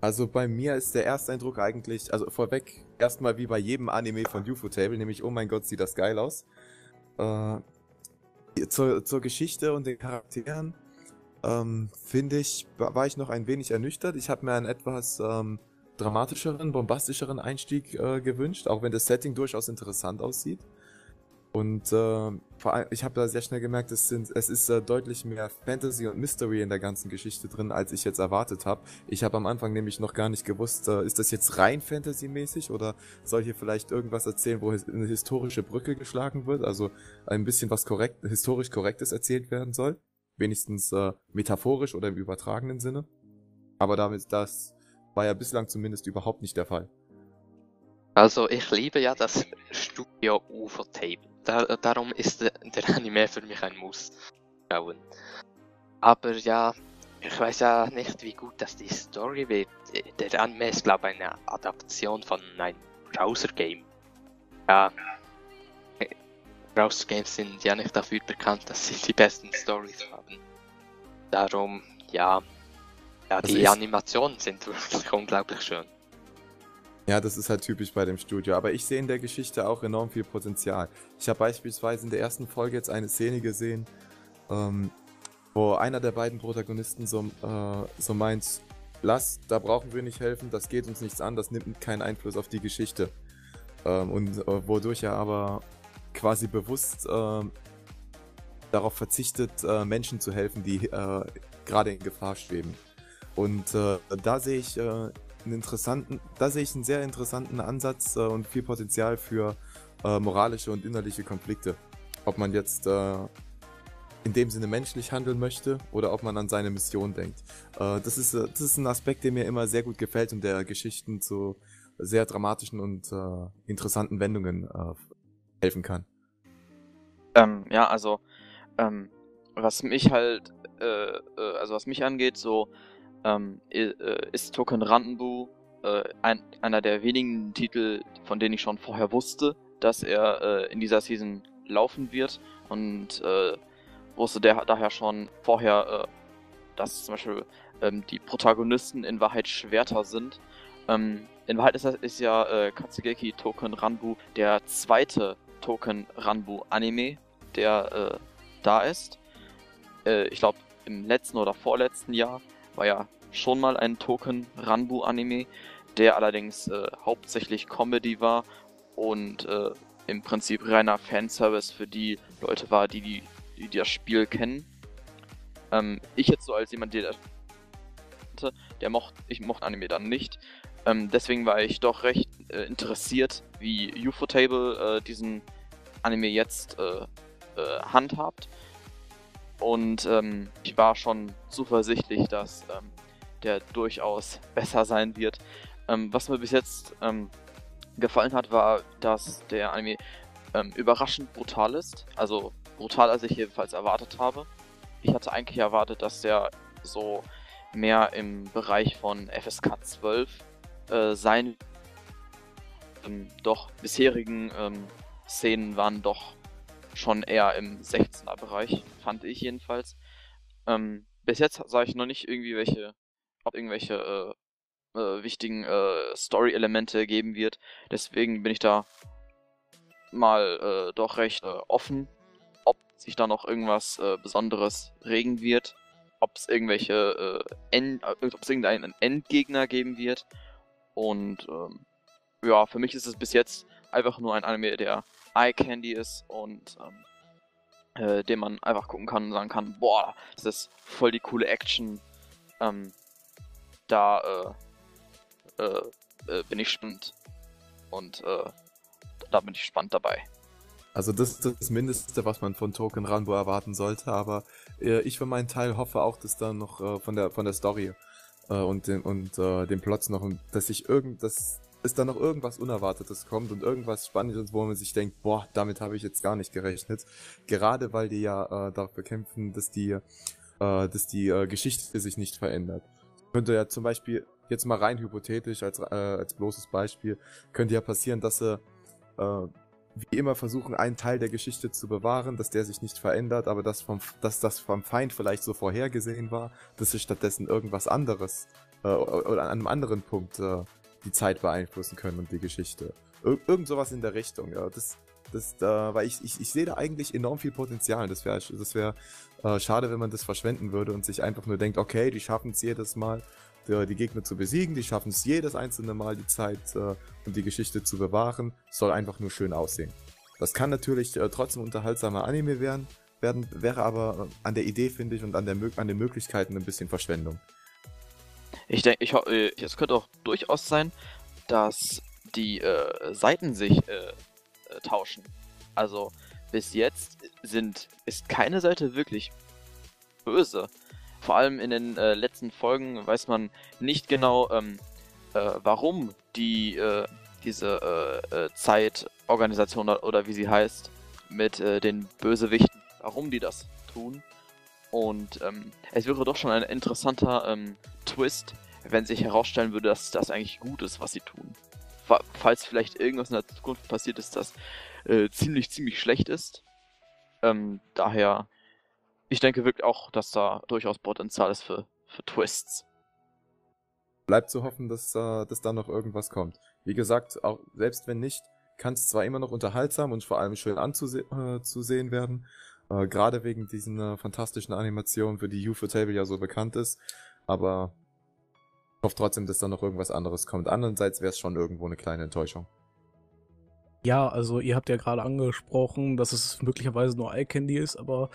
Also bei mir ist der Ersteindruck eigentlich, also vorweg erstmal wie bei jedem Anime von UFO-Table, nämlich, oh mein Gott, sieht das geil aus. Äh, zur, zur Geschichte und den Charakteren ähm, finde ich, war ich noch ein wenig ernüchtert. Ich habe mir einen etwas ähm, dramatischeren, bombastischeren Einstieg äh, gewünscht, auch wenn das Setting durchaus interessant aussieht. Und äh, vor allem, ich habe da sehr schnell gemerkt, es, sind, es ist äh, deutlich mehr Fantasy und Mystery in der ganzen Geschichte drin, als ich jetzt erwartet habe. Ich habe am Anfang nämlich noch gar nicht gewusst, äh, ist das jetzt rein Fantasy-mäßig oder soll hier vielleicht irgendwas erzählen, wo eine historische Brücke geschlagen wird, also ein bisschen was korrekt, historisch Korrektes erzählt werden soll. Wenigstens äh, metaphorisch oder im übertragenen Sinne. Aber damit das war ja bislang zumindest überhaupt nicht der Fall. Also ich liebe ja das Studio Ufer Table. Da, darum ist der, der Anime für mich ein Muss. Schauen. Aber ja, ich weiß ja nicht, wie gut das die Story wird. Der Anime ist, glaube ich, eine Adaption von einem Browser-Game. Ja. Browser-Games sind ja nicht dafür bekannt, dass sie die besten Stories haben. Darum, ja. Ja, also die Animationen sind wirklich [LAUGHS] unglaublich schön. Ja, das ist halt typisch bei dem Studio. Aber ich sehe in der Geschichte auch enorm viel Potenzial. Ich habe beispielsweise in der ersten Folge jetzt eine Szene gesehen, ähm, wo einer der beiden Protagonisten so, äh, so meint, lass, da brauchen wir nicht helfen, das geht uns nichts an, das nimmt keinen Einfluss auf die Geschichte. Ähm, und äh, wodurch er aber quasi bewusst äh, darauf verzichtet, äh, Menschen zu helfen, die äh, gerade in Gefahr schweben. Und äh, da sehe ich einen interessanten, da sehe ich einen sehr interessanten Ansatz äh, und viel Potenzial für äh, moralische und innerliche Konflikte. Ob man jetzt äh, in dem Sinne menschlich handeln möchte oder ob man an seine Mission denkt. Äh, das, ist, äh, das ist ein Aspekt, der mir immer sehr gut gefällt und der Geschichten zu sehr dramatischen und äh, interessanten Wendungen helfen kann. Ähm, ja, also ähm, was mich halt, also was mich angeht, so ähm, äh, ist Token Randenbu äh, ein, einer der wenigen Titel, von denen ich schon vorher wusste, dass er äh, in dieser Season laufen wird und äh, wusste der, daher schon vorher, äh, dass zum Beispiel ähm, die Protagonisten in Wahrheit Schwerter sind. Ähm, in Wahrheit ist, ist ja äh, Katsugeki Token Ranbu der zweite Token Ranbu Anime, der da ist. ich glaube, im letzten oder vorletzten Jahr war ja schon mal ein Token Ranbu Anime, der allerdings äh, hauptsächlich Comedy war und äh, im Prinzip reiner Fanservice für die Leute war, die, die, die das Spiel kennen. Ähm, ich jetzt so als jemand, der der mochte, ich mochte Anime dann nicht. Ähm, deswegen war ich doch recht äh, interessiert, wie Ufotable äh, diesen Anime jetzt äh, äh, handhabt. Und ähm, ich war schon zuversichtlich, dass ähm, der durchaus besser sein wird. Ähm, was mir bis jetzt ähm, gefallen hat, war, dass der Anime ähm, überraschend brutal ist. Also brutaler, als ich jedenfalls erwartet habe. Ich hatte eigentlich erwartet, dass der so mehr im Bereich von FSK 12 äh, sein ähm, doch bisherigen Szenen waren doch schon eher im 16er Bereich, fand ich jedenfalls. Ähm, bis jetzt sah ich noch nicht irgendwie welche ob irgendwelche äh, äh, wichtigen äh, Story-Elemente geben wird. Deswegen bin ich da mal äh, doch recht äh, offen, ob sich da noch irgendwas äh, Besonderes regen wird. ob es irgendwelche, End, ob es irgendeinen Endgegner geben wird. Und ähm, ja, für mich ist es bis jetzt einfach nur ein Anime, der Eye Candy ist und ähm, äh, den man einfach gucken kann und sagen kann, boah, das ist voll die coole Action. Ähm, da äh, äh, äh bin ich spannend. Und äh, da bin ich spannend dabei. Also das ist das Mindeste, was man von Token Ranbo erwarten sollte, aber äh, ich für meinen Teil hoffe auch, dass da noch von der von der Story und dem und äh, dem Plots noch, dass sich irgend, dass es da noch irgendwas Unerwartetes kommt und irgendwas Spannendes, wo man sich denkt, boah, damit habe ich jetzt gar nicht gerechnet. Gerade weil die ja äh, dafür kämpfen, dass die, äh, dass die äh, Geschichte sich nicht verändert. Könnte ja zum Beispiel jetzt mal rein hypothetisch als äh, als bloßes Beispiel könnte ja passieren, dass sie äh, wie immer versuchen, einen Teil der Geschichte zu bewahren, dass der sich nicht verändert, aber dass, vom, dass das vom Feind vielleicht so vorhergesehen war, dass sie stattdessen irgendwas anderes äh, oder an einem anderen Punkt äh, die Zeit beeinflussen können und die Geschichte. Ir irgend sowas in der Richtung, ja. Das, das, äh, weil ich, ich, ich sehe da eigentlich enorm viel Potenzial. Das wäre das wär, äh, schade, wenn man das verschwenden würde und sich einfach nur denkt, okay, die schaffen es jedes Mal, die, die, Gegner zu besiegen, die schaffen es jedes einzelne Mal, die Zeit äh, und die Geschichte zu bewahren. Soll einfach nur schön aussehen. Das kann natürlich äh, trotzdem unterhaltsamer Anime werden, werden wäre aber äh, an der Idee, finde ich, und an, der, an den Möglichkeiten ein bisschen Verschwendung. Ich denke, ich, äh, es könnte auch durchaus sein, dass die äh, Seiten sich äh, äh, tauschen. Also bis jetzt sind, ist keine Seite wirklich böse. Vor allem in den äh, letzten Folgen weiß man nicht genau, ähm, äh, warum die diese Zeitorganisation oder, wie sie heißt mit den Bösewichten, warum die das tun. Und ähm, es wäre doch schon ein interessanter ähm, Twist, wenn sich herausstellen würde, dass das eigentlich gut ist, was sie tun. Falls vielleicht irgendwas in der Zukunft passiert ist, das äh, ziemlich, ziemlich schlecht ist. Ähm, daher, ich denke wirklich auch, dass da durchaus Potenzial ist für, für Twists. Bleibt zu hoffen, dass, äh, dass da noch irgendwas kommt. Wie gesagt, auch selbst wenn nicht, kann es zwar immer noch unterhaltsam und vor allem schön anzusehen äh, werden, äh, Gerade wegen diesen äh, fantastischen Animationen, für die Ufotable ja so bekannt ist. Aber ich hoffe trotzdem, dass da noch irgendwas anderes kommt. Andererseits wäre es schon irgendwo eine kleine Enttäuschung. Ja, also ihr habt ja gerade angesprochen, dass es möglicherweise nur Eye Candy ist, aber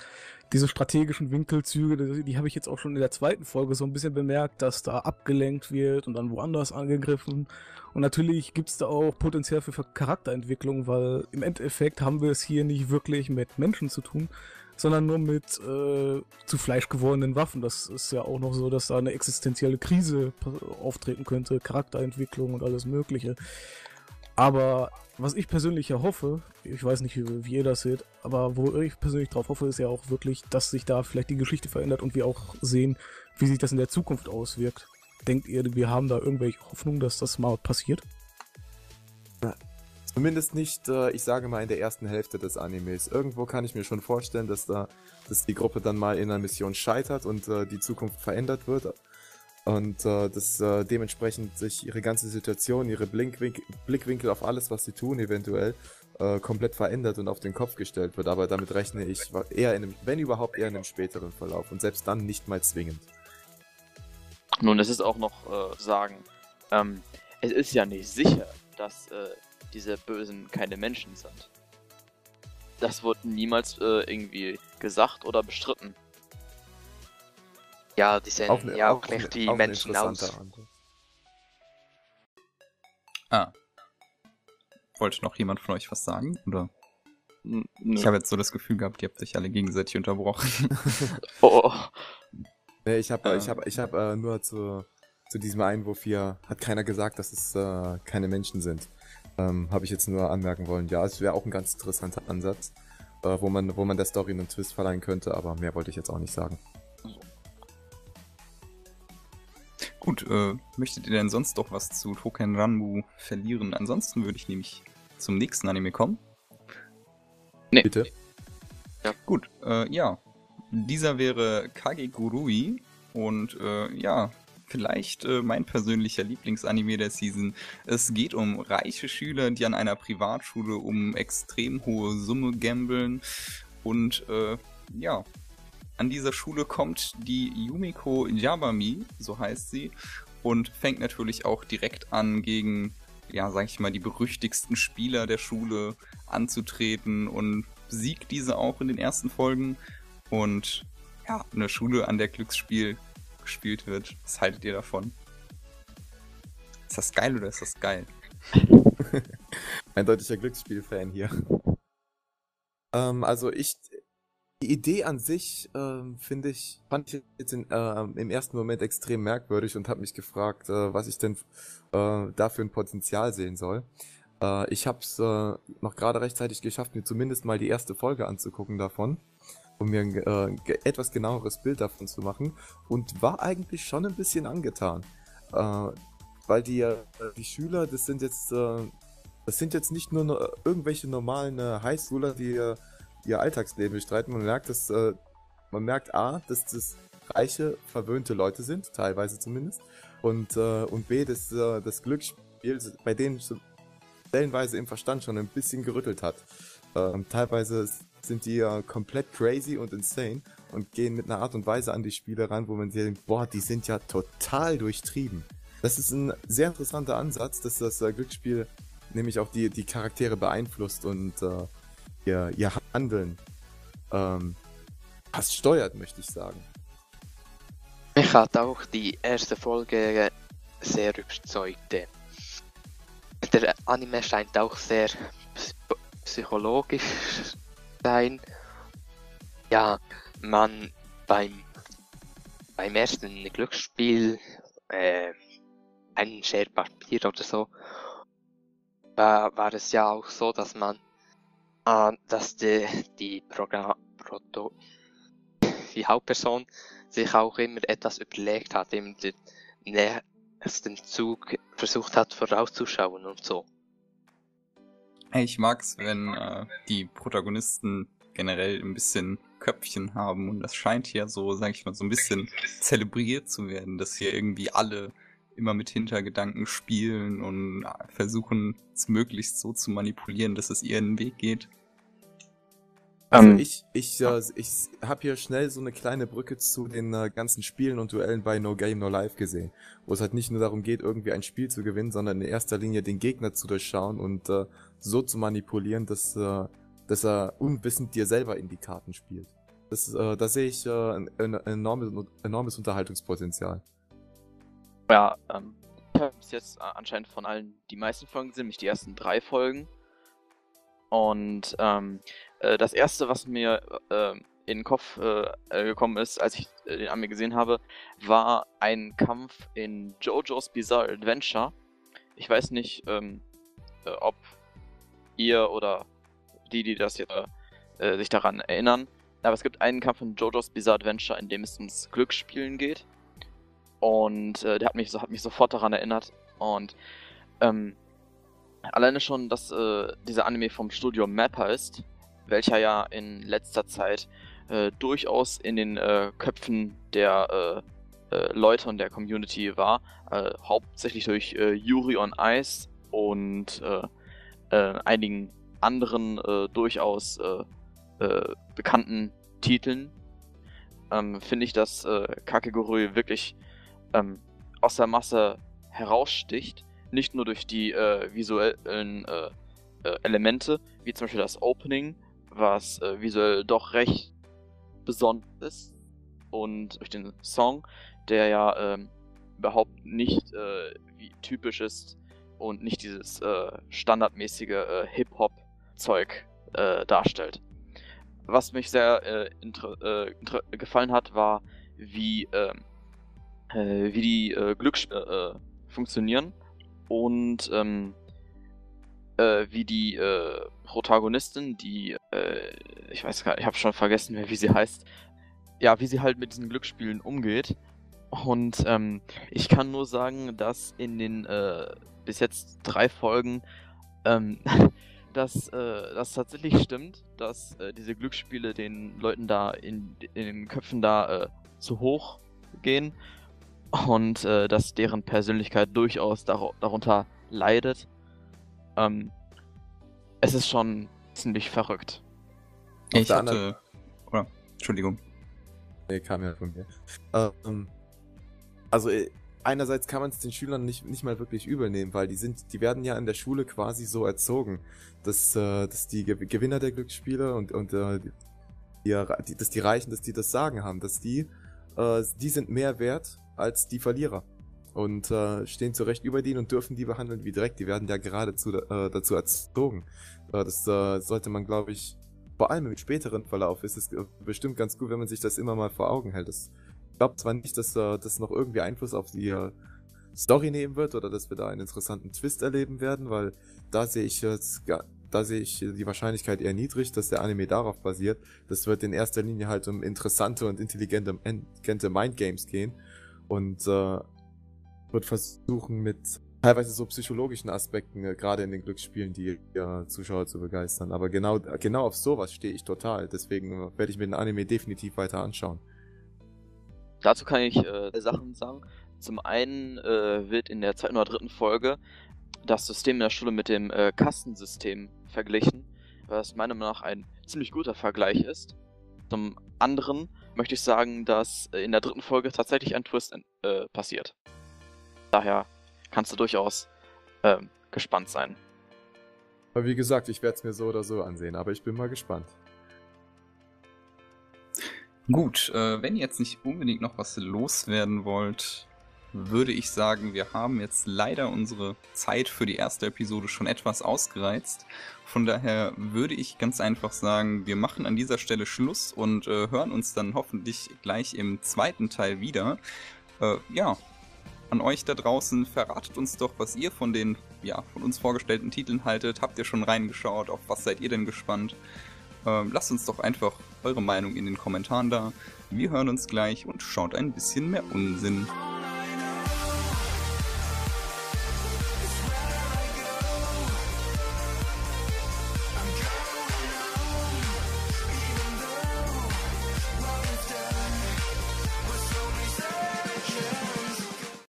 diese strategischen Winkelzüge, die, die habe ich jetzt auch schon in der zweiten Folge so ein bisschen bemerkt, dass da abgelenkt wird und dann woanders angegriffen. Und natürlich gibt es da auch Potenzial für Charakterentwicklung, weil im Endeffekt haben wir es hier nicht wirklich mit Menschen zu tun, sondern nur mit äh, zu Fleisch gewordenen Waffen. Das ist ja auch noch so, dass da eine existenzielle Krise auftreten könnte, Charakterentwicklung und alles Mögliche. Aber was ich persönlich ja hoffe, ich weiß nicht, wie, wie ihr das seht, aber wo ich persönlich drauf hoffe, ist ja auch wirklich, dass sich da vielleicht die Geschichte verändert und wir auch sehen, wie sich das in der Zukunft auswirkt. Denkt ihr, wir haben da irgendwelche Hoffnung, dass das mal passiert? Zumindest nicht, äh, ich sage mal, in der ersten Hälfte des Animes. Irgendwo kann ich mir schon vorstellen, dass da, dass die Gruppe dann mal in einer Mission scheitert und äh, die Zukunft verändert wird. Und äh, dass äh, dementsprechend sich ihre ganze Situation, ihre Blinkwinkel, Blickwinkel auf alles, was sie tun, eventuell äh, komplett verändert und auf den Kopf gestellt wird. Aber damit rechne ich eher in einem, wenn überhaupt eher in einem späteren Verlauf und selbst dann nicht mal zwingend. Nun, es ist auch noch äh, sagen, ähm, es ist ja nicht sicher, dass äh, diese Bösen keine Menschen sind. Das wurde niemals äh, irgendwie gesagt oder bestritten. Ja, die sehen auch ne, ja auch nicht wie Menschen aus. Ah. Wollte noch jemand von euch was sagen? Oder? Nö. Ich habe jetzt so das Gefühl gehabt, ihr habt sich alle gegenseitig unterbrochen. [LAUGHS] [LAUGHS] oh. Nee, ich habe äh. ich hab, ich hab, äh, nur zu, zu diesem Einwurf hier, hat keiner gesagt, dass es äh, keine Menschen sind. Ähm, Habe ich jetzt nur anmerken wollen. Ja, es wäre auch ein ganz interessanter Ansatz, äh, wo, man, wo man der Story einen Twist verleihen könnte, aber mehr wollte ich jetzt auch nicht sagen. Gut, äh, möchtet ihr denn sonst doch was zu Token Ranbu verlieren? Ansonsten würde ich nämlich zum nächsten Anime kommen. Nee. Bitte. Ja. Gut, äh, ja. Dieser wäre Kagegurui und äh, ja, vielleicht äh, mein persönlicher Lieblingsanime der Season. Es geht um reiche Schüler, die an einer Privatschule um extrem hohe Summe gambeln und äh, ja, an dieser Schule kommt die Yumiko Yabami, so heißt sie, und fängt natürlich auch direkt an, gegen, ja, sag ich mal, die berüchtigsten Spieler der Schule anzutreten und besiegt diese auch in den ersten Folgen. Und ja, eine Schule, an der Glücksspiel gespielt wird. Was haltet ihr davon? Ist das geil oder ist das geil? [LAUGHS] Eindeutiger Glücksspiel-Fan hier. Ähm, also ich, die Idee an sich, ähm, finde ich, fand ich jetzt in, äh, im ersten Moment extrem merkwürdig und habe mich gefragt, äh, was ich denn äh, dafür ein Potenzial sehen soll. Äh, ich habe es äh, noch gerade rechtzeitig geschafft, mir zumindest mal die erste Folge anzugucken davon, um mir ein äh, etwas genaueres Bild davon zu machen und war eigentlich schon ein bisschen angetan. Äh, weil die, äh, die Schüler, das sind jetzt, äh, das sind jetzt nicht nur no irgendwelche normalen äh, Highschooler, die äh, ihr Alltagsleben bestreiten. Man merkt, dass, äh, man merkt A, dass das reiche, verwöhnte Leute sind, teilweise zumindest. Und, äh, und B, dass äh, das Glücksspiel bei denen stellenweise im Verstand schon ein bisschen gerüttelt hat. Ähm, teilweise sind die ja komplett crazy und insane und gehen mit einer Art und Weise an die Spiele ran, wo man sich denkt, boah, die sind ja total durchtrieben. Das ist ein sehr interessanter Ansatz, dass das äh, Glücksspiel nämlich auch die, die Charaktere beeinflusst und äh, ihr, ihr Handeln ähm, fast steuert, möchte ich sagen. Mich hat auch die erste Folge sehr überzeugt. Der Anime scheint auch sehr psychologisch sein. Ja, man beim, beim ersten Glücksspiel äh, ein Share oder so, war, war es ja auch so, dass man, äh, dass die, die Programm, Proto, die Hauptperson sich auch immer etwas überlegt hat, den nächsten Zug versucht hat vorauszuschauen und so. Ich mag's, wenn äh, die Protagonisten generell ein bisschen Köpfchen haben und das scheint hier so, sag ich mal, so ein bisschen zelebriert zu werden, dass hier irgendwie alle immer mit Hintergedanken spielen und versuchen, es möglichst so zu manipulieren, dass es ihren Weg geht. Also ähm, ich, ich, äh, ich habe hier schnell so eine kleine Brücke zu den äh, ganzen Spielen und Duellen bei No Game No Life gesehen, wo es halt nicht nur darum geht, irgendwie ein Spiel zu gewinnen, sondern in erster Linie den Gegner zu durchschauen und äh, so zu manipulieren, dass, äh, dass er unwissend dir selber in die Karten spielt. Das, äh, da sehe ich äh, ein, ein enormes, enormes Unterhaltungspotenzial. Ja, ähm, ich habe bis jetzt äh, anscheinend von allen die meisten Folgen gesehen, nämlich die ersten drei Folgen. Und ähm, äh, das erste, was mir äh, in den Kopf äh, gekommen ist, als ich äh, den Anime gesehen habe, war ein Kampf in JoJo's Bizarre Adventure. Ich weiß nicht, ähm, äh, ob ihr oder die, die das jetzt sich daran erinnern, aber es gibt einen Kampf in JoJo's Bizarre Adventure, in dem es ums Glücksspielen geht. Und äh, der hat mich, so, hat mich sofort daran erinnert. Und ähm, alleine schon, dass äh, dieser Anime vom Studio Mappa ist, welcher ja in letzter Zeit äh, durchaus in den äh, Köpfen der äh, äh, Leute und der Community war, hauptsächlich durch Yuri on Ice und einigen anderen durchaus bekannten Titeln, ähm, finde ich, dass äh, Kakegurui wirklich ähm, aus der Masse heraussticht. Nicht nur durch die äh, visuellen äh, äh, Elemente, wie zum Beispiel das Opening, was äh, visuell doch recht besonders ist. Und durch den Song, der ja ähm, überhaupt nicht äh, typisch ist und nicht dieses äh, standardmäßige Hip-Hop-Zeug darstellt. Was mich sehr gefallen hat, war, wie ähm, äh, wie die äh, Glücksspiele äh, funktionieren und ähm, äh, wie die äh, Protagonistin, die, äh, ich weiß gar nicht, ich habe schon vergessen, wie sie heißt, ja, wie sie halt mit diesen Glücksspielen umgeht. Und ähm, ich kann nur sagen, dass in den bis jetzt drei Folgen ähm, [LAUGHS] dass äh, das tatsächlich stimmt, dass äh, diese Glücksspiele den Leuten da in, in den Köpfen da äh, zu hoch gehen und äh, dass deren Persönlichkeit durchaus dar darunter leidet. Ähm, es ist schon ziemlich verrückt. Ich hatte. Oder, Entschuldigung. Nee, kam ja von mir. Ähm, also äh, einerseits kann man es den Schülern nicht, nicht mal wirklich übel nehmen, weil die sind, die werden ja in der Schule quasi so erzogen, dass, äh, dass die Gewinner der Glücksspiele und, und äh, die, die, dass die Reichen, dass die das Sagen haben, dass die, äh, die sind mehr wert als die Verlierer und äh, stehen zu Recht über denen und dürfen die behandeln wie direkt. Die werden ja geradezu äh, dazu erzogen. Äh, das äh, sollte man, glaube ich, vor allem im späteren Verlauf ist es bestimmt ganz gut, wenn man sich das immer mal vor Augen hält. Das, ich glaube zwar nicht, dass äh, das noch irgendwie Einfluss auf die äh, Story nehmen wird oder dass wir da einen interessanten Twist erleben werden, weil da sehe ich jetzt da sehe ich die Wahrscheinlichkeit eher niedrig, dass der Anime darauf basiert. Das wird in erster Linie halt um interessante und intelligente Mindgames gehen und äh, wird versuchen mit teilweise so psychologischen Aspekten, äh, gerade in den Glücksspielen, die äh, Zuschauer zu begeistern. Aber genau, genau auf sowas stehe ich total. Deswegen äh, werde ich mir den Anime definitiv weiter anschauen. Dazu kann ich äh, Sachen sagen. Zum einen äh, wird in der zweiten oder dritten Folge das System in der Schule mit dem äh, Kastensystem verglichen, was meiner Meinung nach ein ziemlich guter Vergleich ist. Zum anderen möchte ich sagen, dass in der dritten Folge tatsächlich ein Twist äh, passiert. Daher kannst du durchaus ähm, gespannt sein. Aber wie gesagt, ich werde es mir so oder so ansehen, aber ich bin mal gespannt. Gut, äh, wenn ihr jetzt nicht unbedingt noch was loswerden wollt, würde ich sagen, wir haben jetzt leider unsere Zeit für die erste Episode schon etwas ausgereizt. Von daher würde ich ganz einfach sagen, wir machen an dieser Stelle Schluss und äh, hören uns dann hoffentlich gleich im zweiten Teil wieder. Äh, ja, an euch da draußen, verratet uns doch, was ihr von den ja, von uns vorgestellten Titeln haltet. Habt ihr schon reingeschaut? Auf was seid ihr denn gespannt? Ähm, lasst uns doch einfach eure Meinung in den Kommentaren da. Wir hören uns gleich und schaut ein bisschen mehr Unsinn.